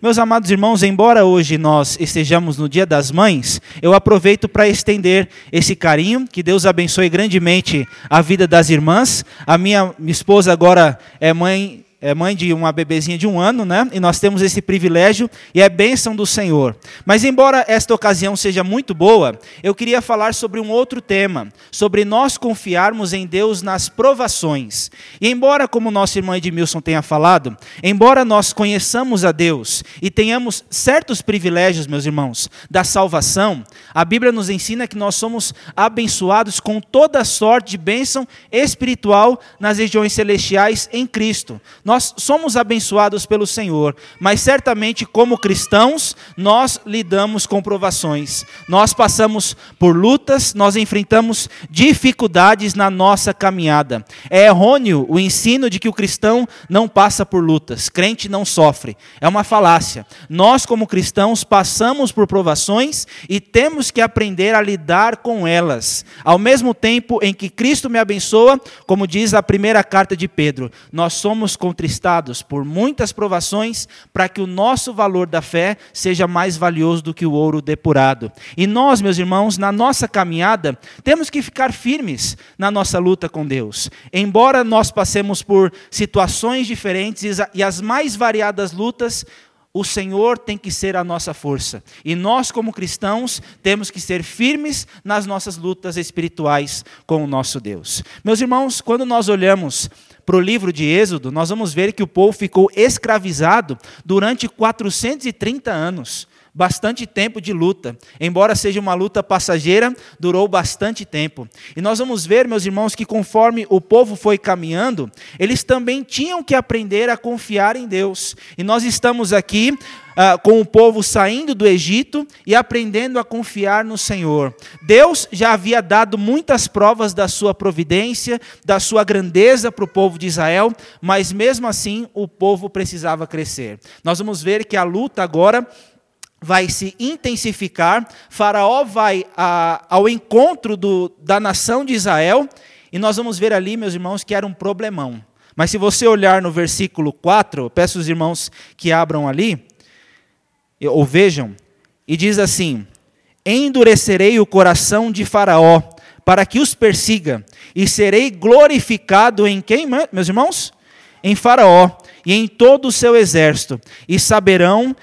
Meus amados irmãos, embora hoje nós estejamos no Dia das Mães, eu aproveito para estender esse carinho, que Deus abençoe grandemente a vida das irmãs. A minha esposa agora é mãe é mãe de uma bebezinha de um ano, né? E nós temos esse privilégio e é bênção do Senhor. Mas, embora esta ocasião seja muito boa, eu queria falar sobre um outro tema, sobre nós confiarmos em Deus nas provações. E, embora, como nosso irmão Edmilson tenha falado, embora nós conheçamos a Deus e tenhamos certos privilégios, meus irmãos, da salvação, a Bíblia nos ensina que nós somos abençoados com toda sorte de bênção espiritual nas regiões celestiais em Cristo. Nós somos abençoados pelo Senhor, mas certamente, como cristãos, nós lidamos com provações. Nós passamos por lutas, nós enfrentamos dificuldades na nossa caminhada. É errôneo o ensino de que o cristão não passa por lutas, crente não sofre. É uma falácia. Nós, como cristãos, passamos por provações e temos que aprender a lidar com elas. Ao mesmo tempo em que Cristo me abençoa, como diz a primeira carta de Pedro, nós somos contristados por muitas provações para que o nosso valor da fé seja mais valioso do que o ouro depurado. E nós, meus irmãos, na nossa caminhada, temos que ficar firmes na nossa luta com Deus. Embora nós passemos por situações diferentes e as mais variadas lutas, o Senhor tem que ser a nossa força. E nós, como cristãos, temos que ser firmes nas nossas lutas espirituais com o nosso Deus. Meus irmãos, quando nós olhamos para o livro de Êxodo, nós vamos ver que o povo ficou escravizado durante 430 anos bastante tempo de luta. Embora seja uma luta passageira, durou bastante tempo. E nós vamos ver, meus irmãos, que conforme o povo foi caminhando, eles também tinham que aprender a confiar em Deus. E nós estamos aqui Uh, com o povo saindo do Egito e aprendendo a confiar no Senhor. Deus já havia dado muitas provas da sua providência, da sua grandeza para o povo de Israel, mas mesmo assim o povo precisava crescer. Nós vamos ver que a luta agora vai se intensificar, Faraó vai a, ao encontro do, da nação de Israel, e nós vamos ver ali, meus irmãos, que era um problemão. Mas se você olhar no versículo 4, peço os irmãos que abram ali, ou vejam, e diz assim: Endurecerei o coração de Faraó, para que os persiga, e serei glorificado em quem, meus irmãos? Em Faraó e em todo o seu exército, e saberão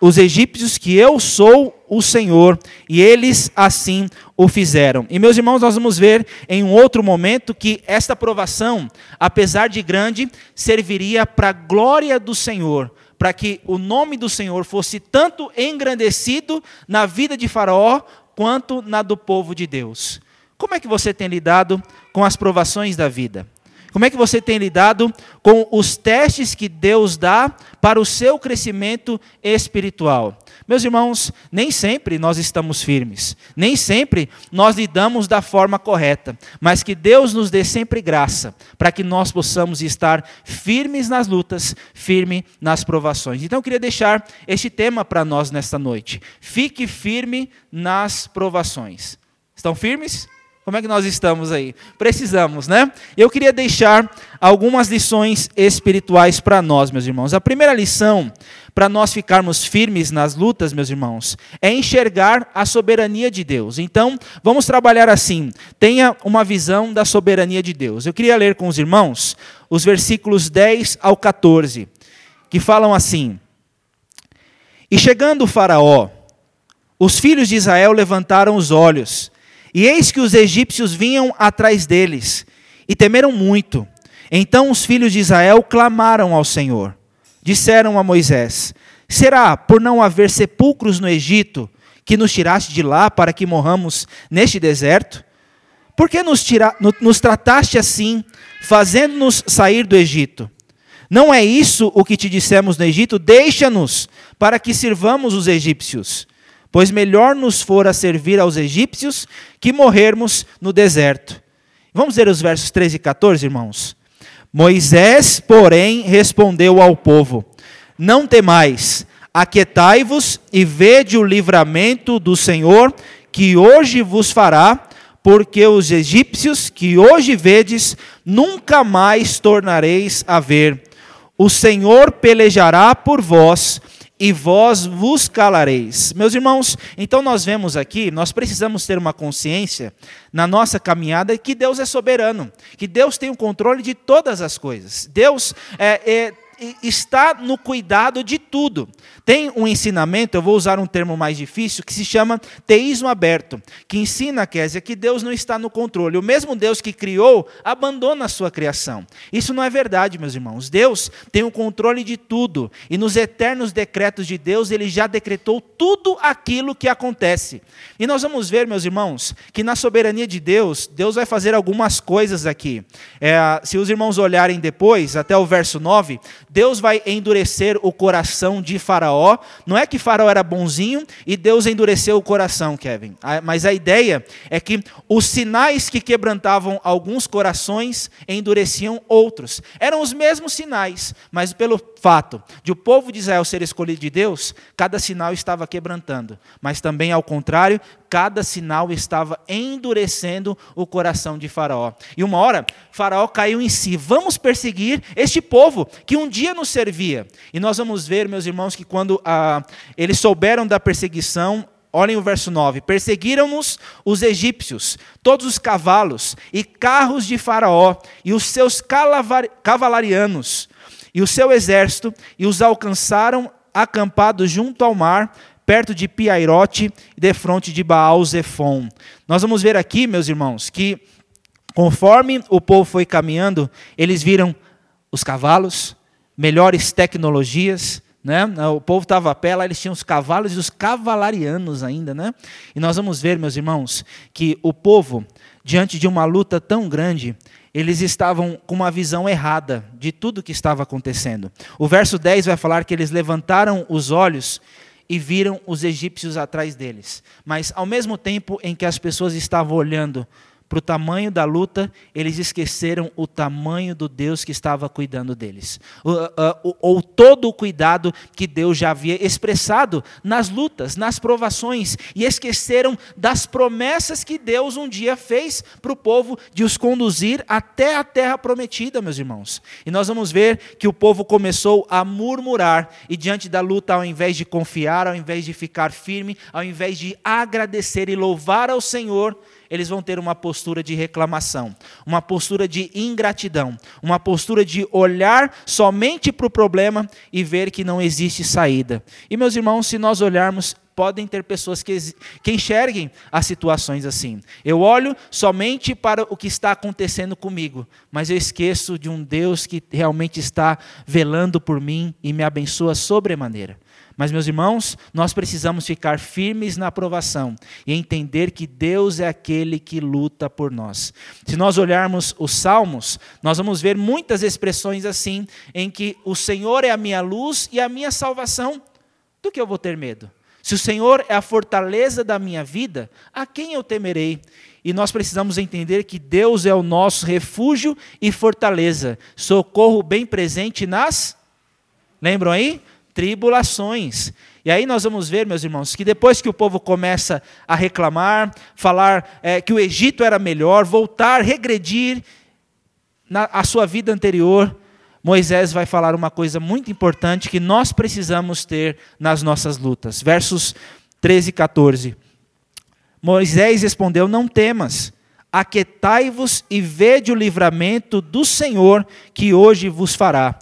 os egípcios que eu sou o Senhor, e eles assim o fizeram. E meus irmãos, nós vamos ver em um outro momento que esta provação, apesar de grande, serviria para a glória do Senhor, para que o nome do Senhor fosse tanto engrandecido na vida de Faraó quanto na do povo de Deus. Como é que você tem lidado com as provações da vida? Como é que você tem lidado com os testes que Deus dá para o seu crescimento espiritual? Meus irmãos, nem sempre nós estamos firmes, nem sempre nós lidamos da forma correta, mas que Deus nos dê sempre graça para que nós possamos estar firmes nas lutas, firme nas provações. Então eu queria deixar este tema para nós nesta noite. Fique firme nas provações. Estão firmes? Como é que nós estamos aí? Precisamos, né? Eu queria deixar algumas lições espirituais para nós, meus irmãos. A primeira lição, para nós ficarmos firmes nas lutas, meus irmãos, é enxergar a soberania de Deus. Então, vamos trabalhar assim. Tenha uma visão da soberania de Deus. Eu queria ler com os irmãos os versículos 10 ao 14, que falam assim: E chegando o Faraó, os filhos de Israel levantaram os olhos e eis que os egípcios vinham atrás deles, e temeram muito. Então os filhos de Israel clamaram ao Senhor. Disseram a Moisés: Será por não haver sepulcros no Egito que nos tiraste de lá para que morramos neste deserto? Por que nos, tira, nos trataste assim, fazendo-nos sair do Egito? Não é isso o que te dissemos no Egito? Deixa-nos para que sirvamos os egípcios. Pois melhor nos fora servir aos egípcios que morrermos no deserto. Vamos ver os versos 13 e 14, irmãos. Moisés, porém, respondeu ao povo: Não temais, aquietai-vos e vede o livramento do Senhor, que hoje vos fará, porque os egípcios que hoje vedes, nunca mais tornareis a ver. O Senhor pelejará por vós e vós vos calareis. Meus irmãos, então nós vemos aqui, nós precisamos ter uma consciência na nossa caminhada que Deus é soberano, que Deus tem o controle de todas as coisas. Deus é, é está no cuidado de tudo. Tem um ensinamento, eu vou usar um termo mais difícil, que se chama teísmo aberto, que ensina, Késia, que Deus não está no controle. O mesmo Deus que criou abandona a sua criação. Isso não é verdade, meus irmãos. Deus tem o controle de tudo, e nos eternos decretos de Deus, ele já decretou tudo aquilo que acontece. E nós vamos ver, meus irmãos, que na soberania de Deus, Deus vai fazer algumas coisas aqui. É, se os irmãos olharem depois, até o verso 9, Deus vai endurecer o coração de Faraó. Não é que Faraó era bonzinho e Deus endureceu o coração, Kevin. Mas a ideia é que os sinais que quebrantavam alguns corações endureciam outros. Eram os mesmos sinais, mas pelo fato de o povo de Israel ser escolhido de Deus, cada sinal estava quebrantando. Mas também, ao contrário, cada sinal estava endurecendo o coração de Faraó. E uma hora, Faraó caiu em si: vamos perseguir este povo que um dia nos servia. E nós vamos ver, meus irmãos, que quando ah, eles souberam da perseguição, Olhem o verso 9: Perseguiram-nos os egípcios, todos os cavalos e carros de Faraó, e os seus cavalarianos, e o seu exército, e os alcançaram acampados junto ao mar, perto de Piairote, defronte de Baal Zephon. Nós vamos ver aqui, meus irmãos, que conforme o povo foi caminhando, eles viram os cavalos, melhores tecnologias, né? O povo estava a pé, lá eles tinham os cavalos e os cavalarianos ainda, né? E nós vamos ver, meus irmãos, que o povo, diante de uma luta tão grande, eles estavam com uma visão errada de tudo que estava acontecendo. O verso 10 vai falar que eles levantaram os olhos e viram os egípcios atrás deles. Mas ao mesmo tempo em que as pessoas estavam olhando para o tamanho da luta, eles esqueceram o tamanho do Deus que estava cuidando deles. Ou todo o cuidado que Deus já havia expressado nas lutas, nas provações, e esqueceram das promessas que Deus um dia fez para o povo de os conduzir até a terra prometida, meus irmãos. E nós vamos ver que o povo começou a murmurar, e diante da luta, ao invés de confiar, ao invés de ficar firme, ao invés de agradecer e louvar ao Senhor, eles vão ter uma postura de reclamação, uma postura de ingratidão, uma postura de olhar somente para o problema e ver que não existe saída. E, meus irmãos, se nós olharmos podem ter pessoas que, que enxerguem as situações assim. Eu olho somente para o que está acontecendo comigo, mas eu esqueço de um Deus que realmente está velando por mim e me abençoa sobremaneira. Mas, meus irmãos, nós precisamos ficar firmes na aprovação e entender que Deus é aquele que luta por nós. Se nós olharmos os Salmos, nós vamos ver muitas expressões assim, em que o Senhor é a minha luz e a minha salvação. Do que eu vou ter medo? Se o Senhor é a fortaleza da minha vida, a quem eu temerei? E nós precisamos entender que Deus é o nosso refúgio e fortaleza, socorro bem presente nas. Lembram aí? Tribulações. E aí nós vamos ver, meus irmãos, que depois que o povo começa a reclamar, falar é, que o Egito era melhor, voltar, regredir na a sua vida anterior, Moisés vai falar uma coisa muito importante que nós precisamos ter nas nossas lutas. Versos 13 e 14. Moisés respondeu: Não temas, aquetai-vos e vede o livramento do Senhor que hoje vos fará.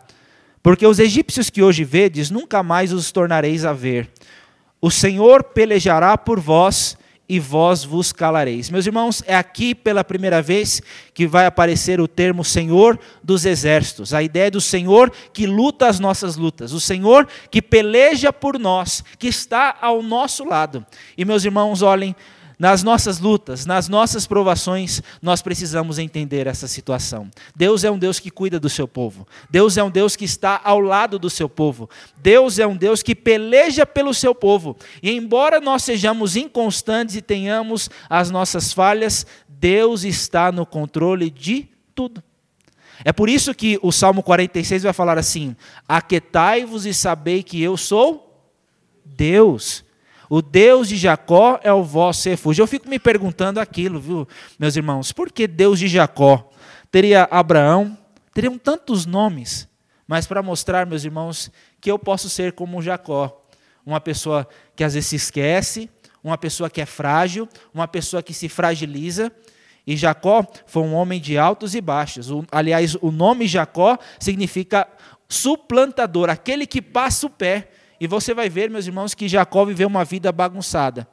Porque os egípcios que hoje vedes, nunca mais os tornareis a ver. O Senhor pelejará por vós e vós vos calareis. Meus irmãos, é aqui pela primeira vez que vai aparecer o termo Senhor dos exércitos. A ideia do Senhor que luta as nossas lutas, o Senhor que peleja por nós, que está ao nosso lado. E meus irmãos, olhem, nas nossas lutas, nas nossas provações, nós precisamos entender essa situação. Deus é um Deus que cuida do seu povo. Deus é um Deus que está ao lado do seu povo. Deus é um Deus que peleja pelo seu povo. E embora nós sejamos inconstantes e tenhamos as nossas falhas, Deus está no controle de tudo. É por isso que o Salmo 46 vai falar assim: Aquetai-vos e sabei que eu sou Deus. O Deus de Jacó é o vosso refúgio. Eu fico me perguntando aquilo, viu, meus irmãos? Por que Deus de Jacó? Teria Abraão, teriam tantos nomes, mas para mostrar, meus irmãos, que eu posso ser como Jacó. uma pessoa que às vezes se esquece, uma pessoa que é frágil, uma pessoa que se fragiliza. E Jacó foi um homem de altos e baixos. O, aliás, o nome Jacó significa suplantador, aquele que passa o pé. E você vai ver, meus irmãos, que Jacó viveu uma vida bagunçada.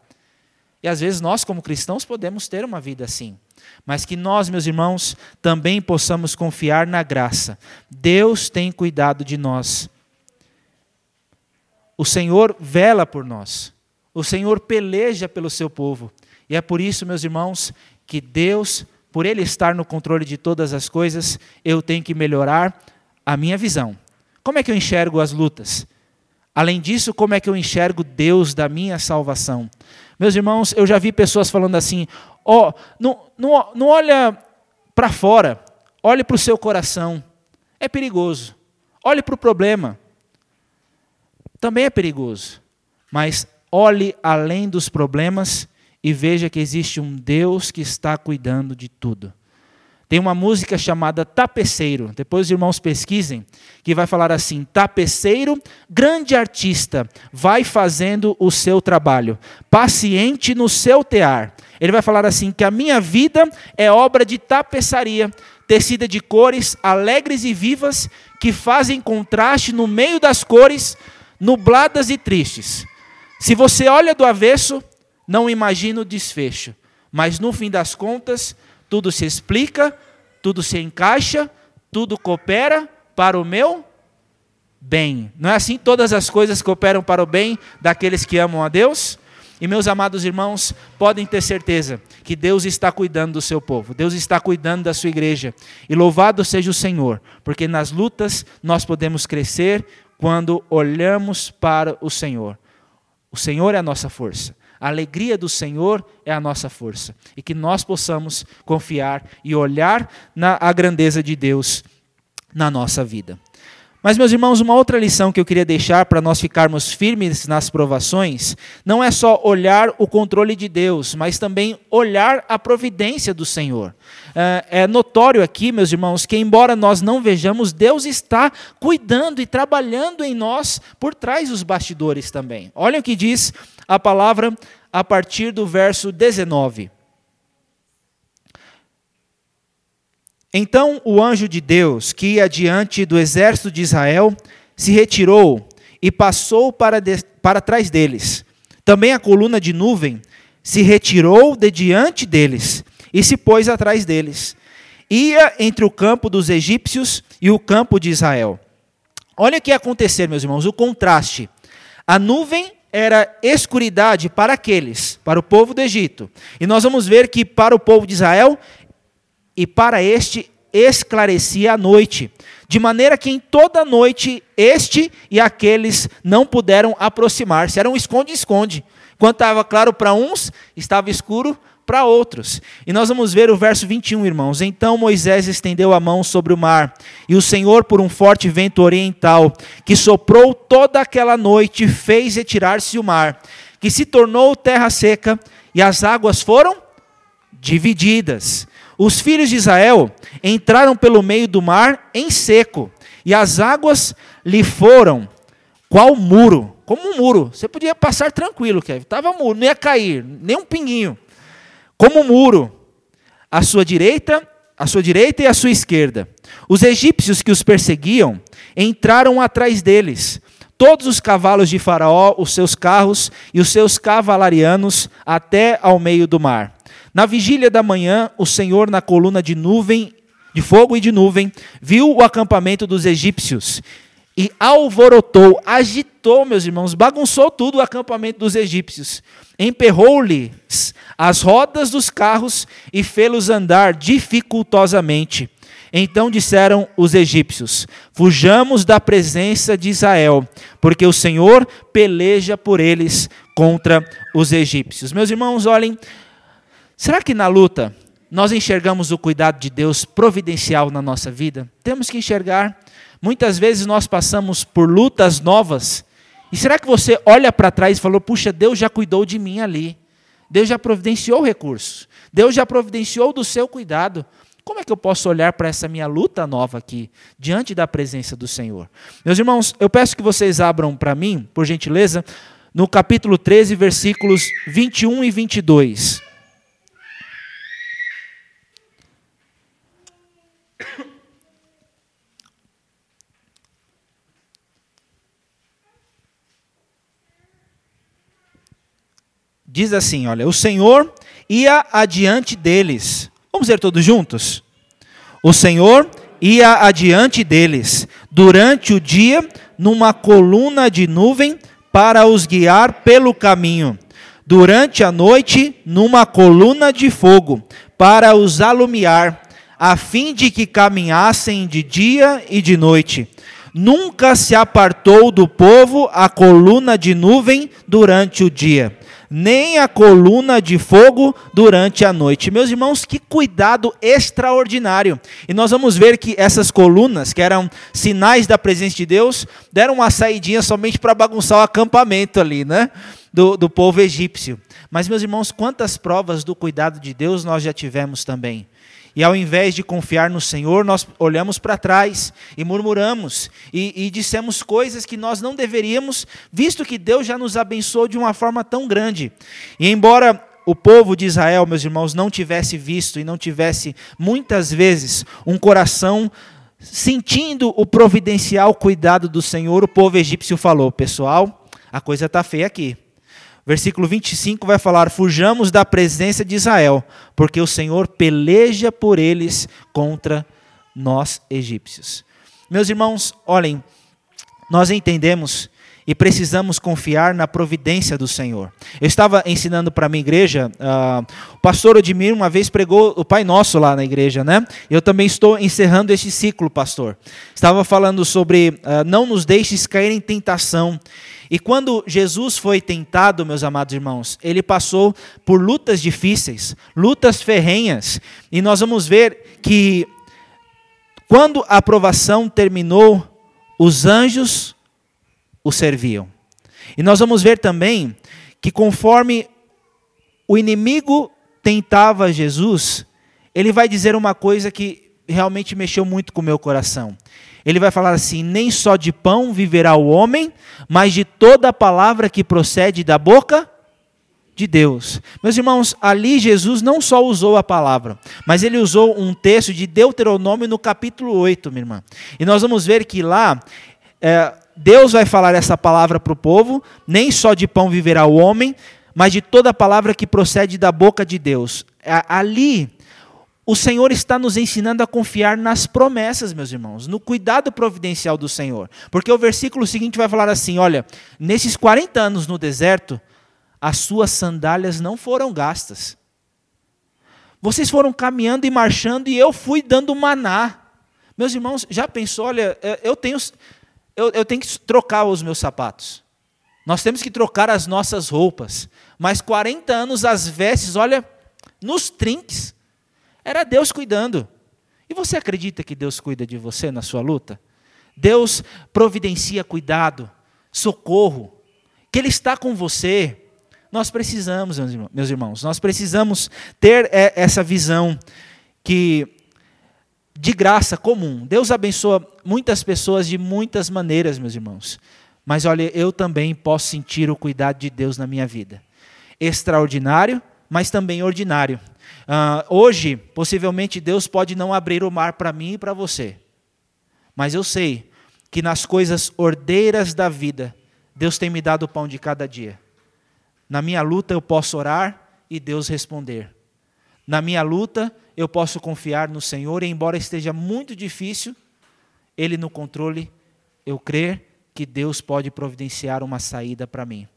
E às vezes nós, como cristãos, podemos ter uma vida assim. Mas que nós, meus irmãos, também possamos confiar na graça. Deus tem cuidado de nós. O Senhor vela por nós. O Senhor peleja pelo seu povo. E é por isso, meus irmãos, que Deus, por Ele estar no controle de todas as coisas, eu tenho que melhorar a minha visão. Como é que eu enxergo as lutas? Além disso, como é que eu enxergo Deus da minha salvação? Meus irmãos, eu já vi pessoas falando assim: ó, oh, não, não, não olha para fora, olhe para o seu coração. É perigoso. Olhe para o problema. Também é perigoso. Mas olhe além dos problemas e veja que existe um Deus que está cuidando de tudo. Tem uma música chamada Tapeceiro, depois os irmãos pesquisem, que vai falar assim: Tapeceiro, grande artista, vai fazendo o seu trabalho, paciente no seu tear. Ele vai falar assim: que a minha vida é obra de tapeçaria, tecida de cores alegres e vivas, que fazem contraste no meio das cores, nubladas e tristes. Se você olha do avesso, não imagina o desfecho, mas no fim das contas, tudo se explica, tudo se encaixa, tudo coopera para o meu bem. Não é assim? Todas as coisas cooperam para o bem daqueles que amam a Deus? E meus amados irmãos, podem ter certeza que Deus está cuidando do seu povo, Deus está cuidando da sua igreja. E louvado seja o Senhor, porque nas lutas nós podemos crescer quando olhamos para o Senhor. O Senhor é a nossa força. A alegria do Senhor é a nossa força. E que nós possamos confiar e olhar na a grandeza de Deus na nossa vida. Mas, meus irmãos, uma outra lição que eu queria deixar para nós ficarmos firmes nas provações, não é só olhar o controle de Deus, mas também olhar a providência do Senhor. É, é notório aqui, meus irmãos, que embora nós não vejamos, Deus está cuidando e trabalhando em nós por trás dos bastidores também. Olha o que diz a palavra a partir do verso 19. Então o anjo de Deus, que ia diante do exército de Israel, se retirou e passou para, de, para trás deles. Também a coluna de nuvem se retirou de diante deles e se pôs atrás deles. Ia entre o campo dos egípcios e o campo de Israel. Olha o que ia acontecer, meus irmãos, o contraste. A nuvem era escuridade para aqueles, para o povo do Egito. E nós vamos ver que para o povo de Israel e para este esclarecia a noite, de maneira que em toda noite este e aqueles não puderam aproximar-se. Era um esconde-esconde. Quando estava claro para uns, estava escuro para outros. E nós vamos ver o verso 21, irmãos. Então Moisés estendeu a mão sobre o mar, e o Senhor, por um forte vento oriental, que soprou toda aquela noite, fez retirar-se o mar, que se tornou terra seca, e as águas foram divididas. Os filhos de Israel entraram pelo meio do mar em seco, e as águas lhe foram qual muro, como um muro. Você podia passar tranquilo, Kevin. Estava muro, não ia cair, nem um pinguinho. Como um muro, à sua direita, à sua direita e à sua esquerda. Os egípcios que os perseguiam entraram atrás deles. Todos os cavalos de Faraó, os seus carros e os seus cavalarianos até ao meio do mar. Na vigília da manhã, o Senhor, na coluna de nuvem, de fogo e de nuvem, viu o acampamento dos egípcios e alvorotou, agitou, meus irmãos, bagunçou tudo o acampamento dos egípcios. Emperrou-lhes as rodas dos carros e fê-los andar dificultosamente. Então disseram os egípcios: Fujamos da presença de Israel, porque o Senhor peleja por eles contra os egípcios. Meus irmãos, olhem, Será que na luta nós enxergamos o cuidado de Deus providencial na nossa vida? Temos que enxergar. Muitas vezes nós passamos por lutas novas. E será que você olha para trás e falou: puxa, Deus já cuidou de mim ali. Deus já providenciou recursos. Deus já providenciou do seu cuidado. Como é que eu posso olhar para essa minha luta nova aqui, diante da presença do Senhor? Meus irmãos, eu peço que vocês abram para mim, por gentileza, no capítulo 13, versículos 21 e 22. Diz assim: Olha, o Senhor ia adiante deles. Vamos ver todos juntos? O Senhor ia adiante deles durante o dia numa coluna de nuvem para os guiar pelo caminho, durante a noite numa coluna de fogo para os alumiar, a fim de que caminhassem de dia e de noite. Nunca se apartou do povo a coluna de nuvem durante o dia nem a coluna de fogo durante a noite. Meus irmãos, que cuidado extraordinário. E nós vamos ver que essas colunas, que eram sinais da presença de Deus, deram uma saidinha somente para bagunçar o acampamento ali, né? Do, do povo egípcio. Mas, meus irmãos, quantas provas do cuidado de Deus nós já tivemos também. E ao invés de confiar no Senhor, nós olhamos para trás e murmuramos e, e, dissemos coisas que nós não deveríamos, visto que Deus já nos abençoou de uma forma tão grande. E embora o povo de Israel, meus irmãos, não tivesse visto e não tivesse muitas vezes um coração sentindo o providencial cuidado do Senhor, o povo egípcio falou: pessoal, a coisa está feia aqui. Versículo 25 vai falar: Fujamos da presença de Israel, porque o Senhor peleja por eles contra nós egípcios. Meus irmãos, olhem, nós entendemos e precisamos confiar na providência do Senhor. Eu estava ensinando para a minha igreja, uh, o pastor Odimir uma vez pregou o Pai Nosso lá na igreja, né? Eu também estou encerrando este ciclo, pastor. Estava falando sobre uh, não nos deixes cair em tentação. E quando Jesus foi tentado, meus amados irmãos, ele passou por lutas difíceis, lutas ferrenhas. E nós vamos ver que quando a aprovação terminou, os anjos o serviam. E nós vamos ver também que conforme o inimigo tentava Jesus, ele vai dizer uma coisa que realmente mexeu muito com o meu coração. Ele vai falar assim: nem só de pão viverá o homem, mas de toda a palavra que procede da boca de Deus. Meus irmãos, ali Jesus não só usou a palavra, mas ele usou um texto de Deuteronômio no capítulo 8, minha irmã. E nós vamos ver que lá é, Deus vai falar essa palavra para o povo: nem só de pão viverá o homem, mas de toda palavra que procede da boca de Deus. Ali o Senhor está nos ensinando a confiar nas promessas, meus irmãos, no cuidado providencial do Senhor. Porque o versículo seguinte vai falar assim: olha, nesses 40 anos no deserto, as suas sandálias não foram gastas. Vocês foram caminhando e marchando e eu fui dando maná. Meus irmãos, já pensou, olha, eu tenho, eu, eu tenho que trocar os meus sapatos. Nós temos que trocar as nossas roupas. Mas 40 anos as vestes, olha, nos trinques. Era Deus cuidando. E você acredita que Deus cuida de você na sua luta? Deus providencia cuidado, socorro, que Ele está com você. Nós precisamos, meus irmãos, nós precisamos ter é, essa visão que de graça comum. Deus abençoa muitas pessoas de muitas maneiras, meus irmãos. Mas olha, eu também posso sentir o cuidado de Deus na minha vida. Extraordinário, mas também ordinário. Uh, hoje, possivelmente, Deus pode não abrir o mar para mim e para você. Mas eu sei que nas coisas ordeiras da vida, Deus tem me dado o pão de cada dia. Na minha luta eu posso orar e Deus responder. Na minha luta eu posso confiar no Senhor, e embora esteja muito difícil, Ele no controle, eu crer que Deus pode providenciar uma saída para mim.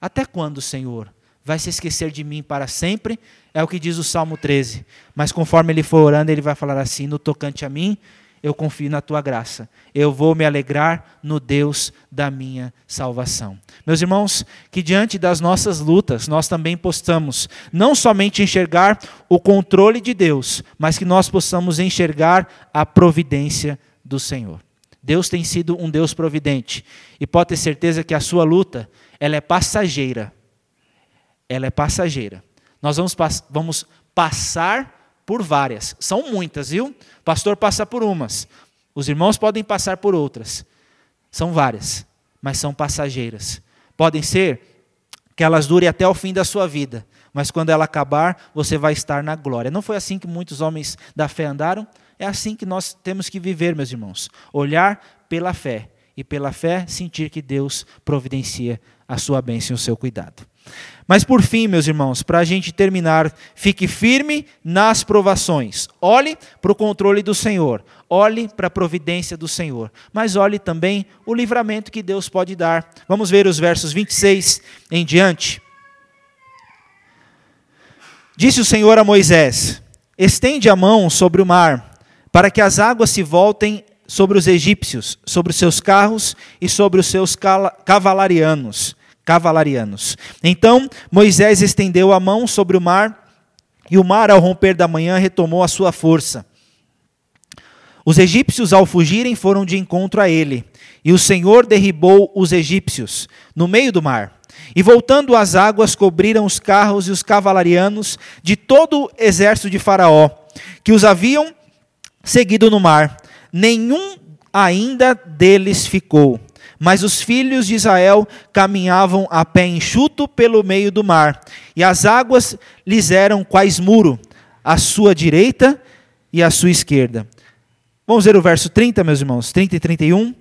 Até quando, Senhor? vai se esquecer de mim para sempre, é o que diz o Salmo 13. Mas conforme ele for orando, ele vai falar assim: no tocante a mim, eu confio na tua graça. Eu vou me alegrar no Deus da minha salvação. Meus irmãos, que diante das nossas lutas, nós também possamos não somente enxergar o controle de Deus, mas que nós possamos enxergar a providência do Senhor. Deus tem sido um Deus providente e pode ter certeza que a sua luta, ela é passageira ela é passageira. Nós vamos, vamos passar por várias. São muitas, viu? O pastor passa por umas. Os irmãos podem passar por outras. São várias, mas são passageiras. Podem ser que elas durem até o fim da sua vida, mas quando ela acabar, você vai estar na glória. Não foi assim que muitos homens da fé andaram? É assim que nós temos que viver, meus irmãos. Olhar pela fé e pela fé sentir que Deus providencia a sua bênção e o seu cuidado. Mas por fim, meus irmãos, para a gente terminar, fique firme nas provações. Olhe para o controle do Senhor. Olhe para a providência do Senhor. Mas olhe também o livramento que Deus pode dar. Vamos ver os versos 26 em diante. Disse o Senhor a Moisés: Estende a mão sobre o mar, para que as águas se voltem sobre os egípcios, sobre os seus carros e sobre os seus cavalarianos cavalarianos. Então Moisés estendeu a mão sobre o mar, e o mar, ao romper da manhã, retomou a sua força. Os egípcios, ao fugirem, foram de encontro a ele, e o Senhor derribou os egípcios no meio do mar. E voltando as águas, cobriram os carros e os cavalarianos de todo o exército de Faraó, que os haviam seguido no mar. Nenhum ainda deles ficou. Mas os filhos de Israel caminhavam a pé enxuto pelo meio do mar, e as águas lhes eram quais muro, à sua direita e à sua esquerda. Vamos ver o verso 30, meus irmãos, 30 e 31.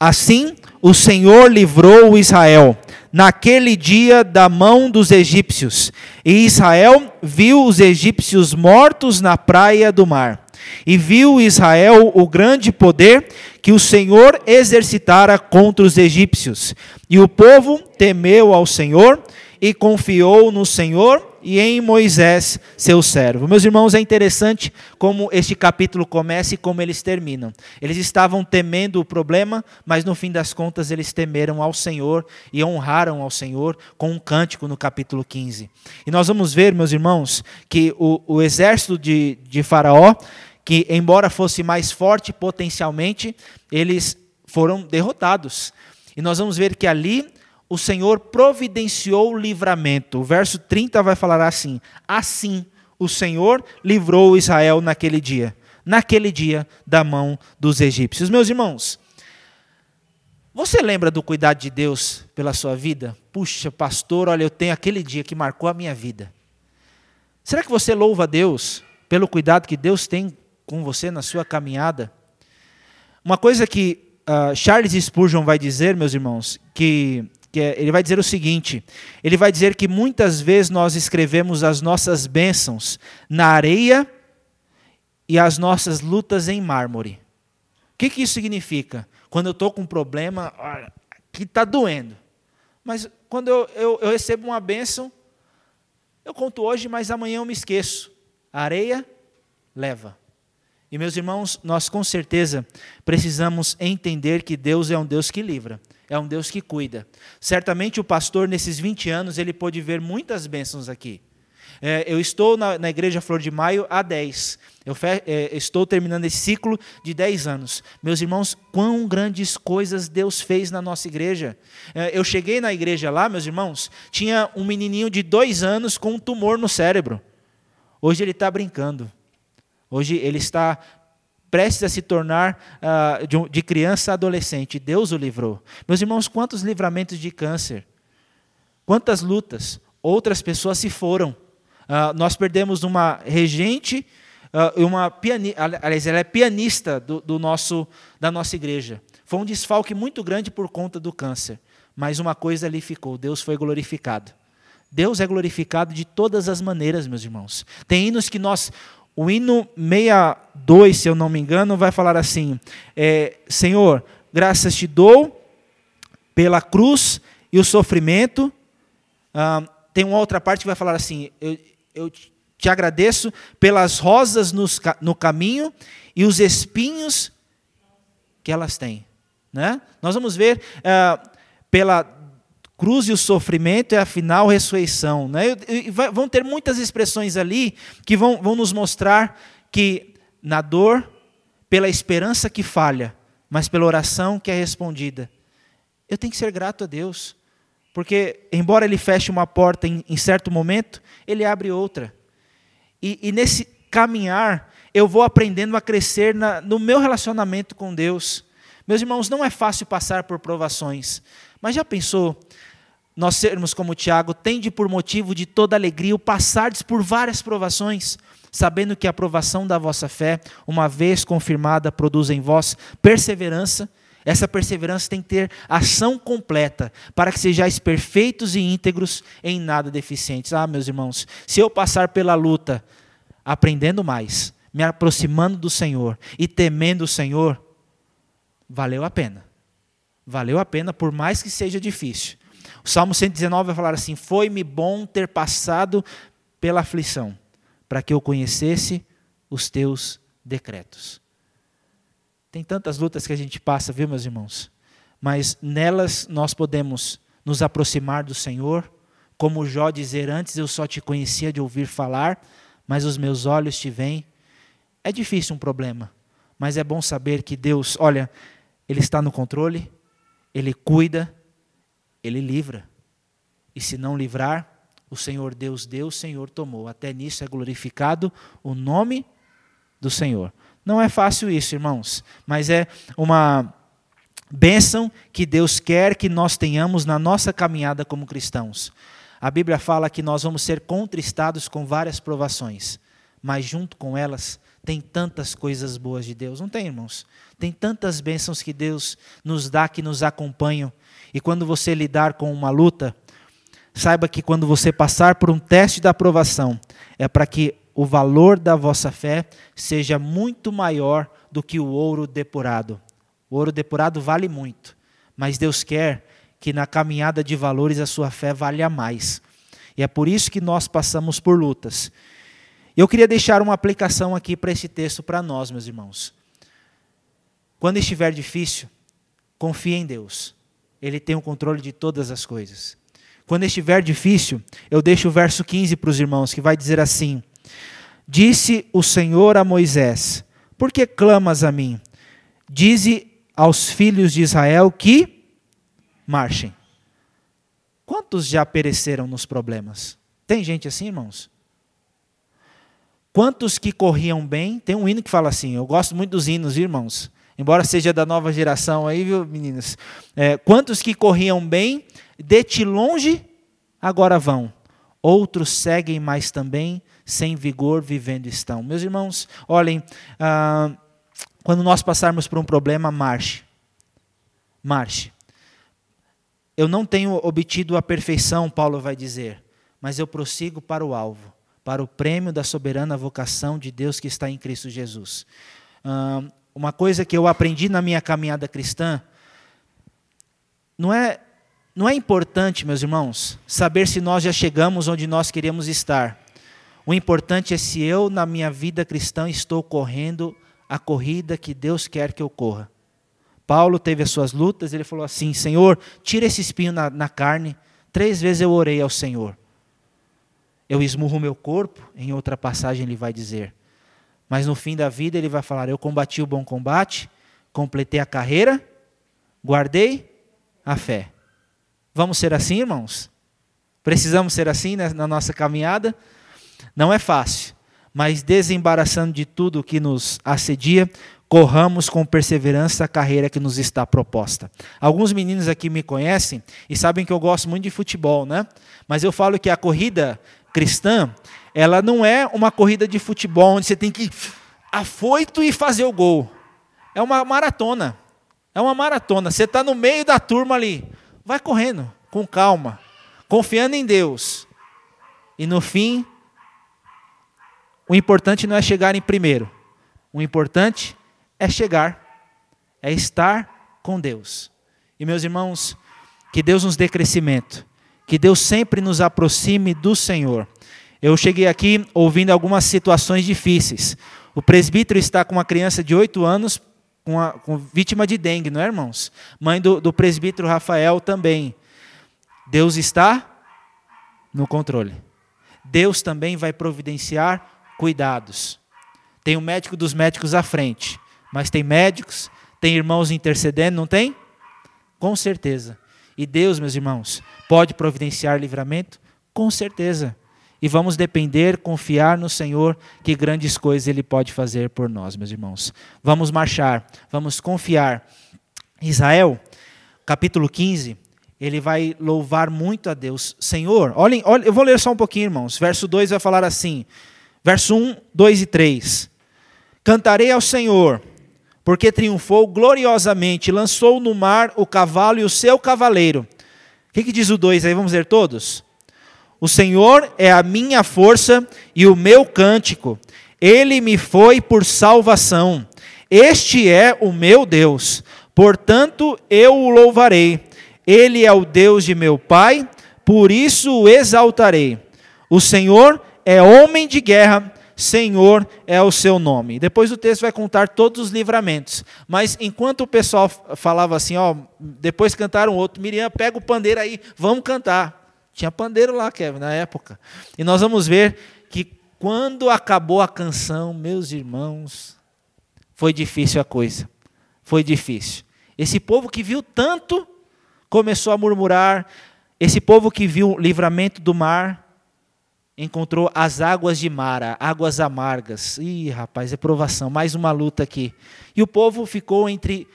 Assim o Senhor livrou Israel naquele dia da mão dos egípcios, e Israel viu os egípcios mortos na praia do mar. E viu Israel o grande poder que o Senhor exercitara contra os egípcios. E o povo temeu ao Senhor e confiou no Senhor e em Moisés, seu servo. Meus irmãos, é interessante como este capítulo começa e como eles terminam. Eles estavam temendo o problema, mas no fim das contas eles temeram ao Senhor e honraram ao Senhor com um cântico no capítulo 15. E nós vamos ver, meus irmãos, que o, o exército de, de Faraó que, embora fosse mais forte potencialmente, eles foram derrotados. E nós vamos ver que ali o Senhor providenciou o livramento. O verso 30 vai falar assim: Assim o Senhor livrou Israel naquele dia, naquele dia da mão dos egípcios. Meus irmãos, você lembra do cuidado de Deus pela sua vida? Puxa, pastor, olha, eu tenho aquele dia que marcou a minha vida. Será que você louva a Deus pelo cuidado que Deus tem com você na sua caminhada. Uma coisa que uh, Charles Spurgeon vai dizer, meus irmãos, que, que é, ele vai dizer o seguinte: ele vai dizer que muitas vezes nós escrevemos as nossas bênçãos na areia e as nossas lutas em mármore. O que, que isso significa? Quando eu estou com um problema, olha, que está doendo. Mas quando eu, eu, eu recebo uma bênção, eu conto hoje, mas amanhã eu me esqueço. A areia leva. E meus irmãos, nós com certeza precisamos entender que Deus é um Deus que livra, é um Deus que cuida. Certamente o pastor, nesses 20 anos, ele pôde ver muitas bênçãos aqui. É, eu estou na, na, Igreja Flor de Maio há 10. Eu fe, é, estou terminando esse ciclo de 10 anos. Meus irmãos, quão grandes coisas Deus fez na nossa igreja. É, eu cheguei na igreja lá, meus irmãos, tinha um menininho de dois anos com um tumor no cérebro. Hoje ele está brincando. Hoje ele está prestes a se tornar uh, de, de, criança a adolescente. Deus o livrou. Meus irmãos, quantos livramentos de câncer? Quantas lutas? Outras pessoas se foram. Uh, nós perdemos uma regente, uh, uma pianista, aliás, ela é pianista do, do, nosso, da nossa igreja. Foi um desfalque muito grande por conta do câncer. Mas uma coisa ali ficou: Deus foi glorificado. Deus é glorificado de todas as maneiras, meus irmãos. Tem hinos que nós o hino 62, se eu não me engano, vai falar assim: é, Senhor, graças te dou pela cruz e o sofrimento. Ah, tem uma outra parte que vai falar assim: eu, eu te agradeço pelas rosas nos, no caminho e os espinhos que elas têm. Né? Nós vamos ver ah, pela cruz e o sofrimento é afinal ressurreição. Né? E vão ter muitas expressões ali que vão, vão nos mostrar que na dor, pela esperança que falha, mas pela oração que é respondida, eu tenho que ser grato a Deus. Porque, embora Ele feche uma porta em, em certo momento, Ele abre outra. E, e, nesse caminhar, eu vou aprendendo a crescer na, no meu relacionamento com Deus. Meus irmãos, não é fácil passar por provações. Mas já pensou nós sermos como Tiago, tende por motivo de toda alegria o passardes por várias provações, sabendo que a aprovação da vossa fé, uma vez confirmada, produz em vós perseverança. Essa perseverança tem que ter ação completa, para que sejais perfeitos e íntegros, em nada deficientes. Ah, meus irmãos, se eu passar pela luta, aprendendo mais, me aproximando do Senhor e temendo o Senhor, valeu a pena. Valeu a pena, por mais que seja difícil. O Salmo 119 vai falar assim: Foi-me bom ter passado pela aflição, para que eu conhecesse os teus decretos. Tem tantas lutas que a gente passa, viu, meus irmãos? Mas nelas nós podemos nos aproximar do Senhor, como Jó dizer: Antes eu só te conhecia de ouvir falar, mas os meus olhos te veem. É difícil um problema, mas é bom saber que Deus, olha, Ele está no controle, Ele cuida, ele livra. E se não livrar, o Senhor Deus deu, o Senhor tomou. Até nisso é glorificado o nome do Senhor. Não é fácil isso, irmãos, mas é uma bênção que Deus quer que nós tenhamos na nossa caminhada como cristãos. A Bíblia fala que nós vamos ser contristados com várias provações, mas junto com elas tem tantas coisas boas de Deus, não tem, irmãos? Tem tantas bênçãos que Deus nos dá, que nos acompanham. E quando você lidar com uma luta, saiba que quando você passar por um teste da aprovação, é para que o valor da vossa fé seja muito maior do que o ouro depurado. O ouro depurado vale muito, mas Deus quer que na caminhada de valores a sua fé valha mais. E é por isso que nós passamos por lutas. Eu queria deixar uma aplicação aqui para esse texto para nós, meus irmãos. Quando estiver difícil, confie em Deus. Ele tem o controle de todas as coisas. Quando estiver difícil, eu deixo o verso 15 para os irmãos, que vai dizer assim: Disse o Senhor a Moisés: Por que clamas a mim? Dize aos filhos de Israel que marchem. Quantos já pereceram nos problemas? Tem gente assim, irmãos? Quantos que corriam bem? Tem um hino que fala assim, eu gosto muito dos hinos, irmãos embora seja da nova geração aí, viu, meninas? É, quantos que corriam bem, de ti longe, agora vão. Outros seguem mais também, sem vigor, vivendo estão. Meus irmãos, olhem, ah, quando nós passarmos por um problema, marche. Marche. Eu não tenho obtido a perfeição, Paulo vai dizer, mas eu prossigo para o alvo, para o prêmio da soberana vocação de Deus que está em Cristo Jesus. Uma coisa que eu aprendi na minha caminhada cristã, não é, não é importante, meus irmãos, saber se nós já chegamos onde nós queríamos estar. O importante é se eu, na minha vida cristã, estou correndo a corrida que Deus quer que eu corra. Paulo teve as suas lutas, ele falou assim: Senhor, tira esse espinho na, na carne. Três vezes eu orei ao Senhor. Eu esmurro meu corpo, em outra passagem ele vai dizer. Mas no fim da vida ele vai falar: Eu combati o bom combate, completei a carreira, guardei a fé. Vamos ser assim, irmãos? Precisamos ser assim na nossa caminhada? Não é fácil, mas desembaraçando de tudo que nos assedia, corramos com perseverança a carreira que nos está proposta. Alguns meninos aqui me conhecem e sabem que eu gosto muito de futebol, né? Mas eu falo que a corrida cristã, ela não é uma corrida de futebol onde você tem que ir afoito e fazer o gol. É uma maratona. É uma maratona. Você está no meio da turma ali. Vai correndo, com calma, confiando em Deus. E no fim, o importante não é chegar em primeiro. O importante é chegar, é estar com Deus. E meus irmãos, que Deus nos dê crescimento, que Deus sempre nos aproxime do Senhor. Eu cheguei aqui ouvindo algumas situações difíceis. O presbítero está com uma criança de 8 anos, com, a, com vítima de dengue, não é, irmãos? Mãe do, do presbítero Rafael também. Deus está no controle. Deus também vai providenciar cuidados. Tem o médico dos médicos à frente, mas tem médicos, tem irmãos intercedendo, não tem? Com certeza. E Deus, meus irmãos, pode providenciar livramento? Com certeza. E vamos depender, confiar no Senhor, que grandes coisas Ele pode fazer por nós, meus irmãos. Vamos marchar, vamos confiar. Israel, capítulo 15, ele vai louvar muito a Deus. Senhor, olhem, olhem, eu vou ler só um pouquinho, irmãos. Verso 2 vai falar assim: verso 1, 2 e 3. Cantarei ao Senhor, porque triunfou gloriosamente, lançou no mar o cavalo e o seu cavaleiro. O que, que diz o 2 aí? Vamos ler todos? O Senhor é a minha força e o meu cântico, ele me foi por salvação. Este é o meu Deus, portanto eu o louvarei. Ele é o Deus de meu pai, por isso o exaltarei. O Senhor é homem de guerra, Senhor é o seu nome. Depois o texto vai contar todos os livramentos. Mas enquanto o pessoal falava assim, ó, depois cantaram outro, Miriam, pega o pandeiro aí, vamos cantar. Tinha pandeiro lá, Kevin, na época. E nós vamos ver que quando acabou a canção, meus irmãos, foi difícil a coisa. Foi difícil. Esse povo que viu tanto começou a murmurar. Esse povo que viu o livramento do mar encontrou as águas de Mara, águas amargas. Ih, rapaz, é provação, mais uma luta aqui. E o povo ficou entre,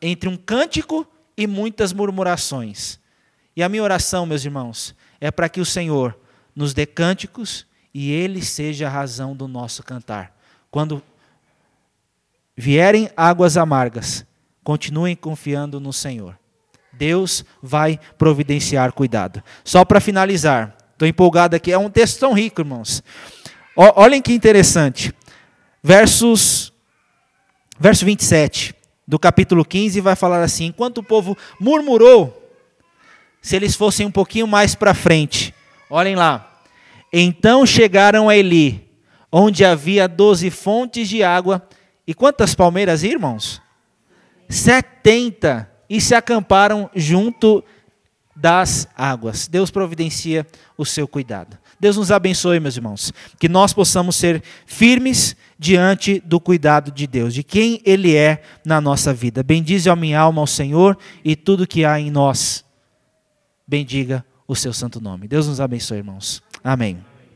entre um cântico e muitas murmurações. E a minha oração, meus irmãos, é para que o Senhor nos dê cânticos e Ele seja a razão do nosso cantar. Quando vierem águas amargas, continuem confiando no Senhor. Deus vai providenciar cuidado. Só para finalizar, estou empolgado aqui, é um texto tão rico, irmãos. olhem que interessante. Versos, verso 27 do capítulo 15 vai falar assim: Enquanto o povo murmurou, se eles fossem um pouquinho mais para frente, olhem lá. Então chegaram a Eli, onde havia doze fontes de água. E quantas palmeiras, irmãos? Setenta e se acamparam junto das águas. Deus providencia o seu cuidado. Deus nos abençoe, meus irmãos, que nós possamos ser firmes diante do cuidado de Deus, de quem Ele é na nossa vida. Bendize a minha alma ao Senhor e tudo que há em nós. Bendiga o seu santo nome. Deus nos abençoe, irmãos. Amém.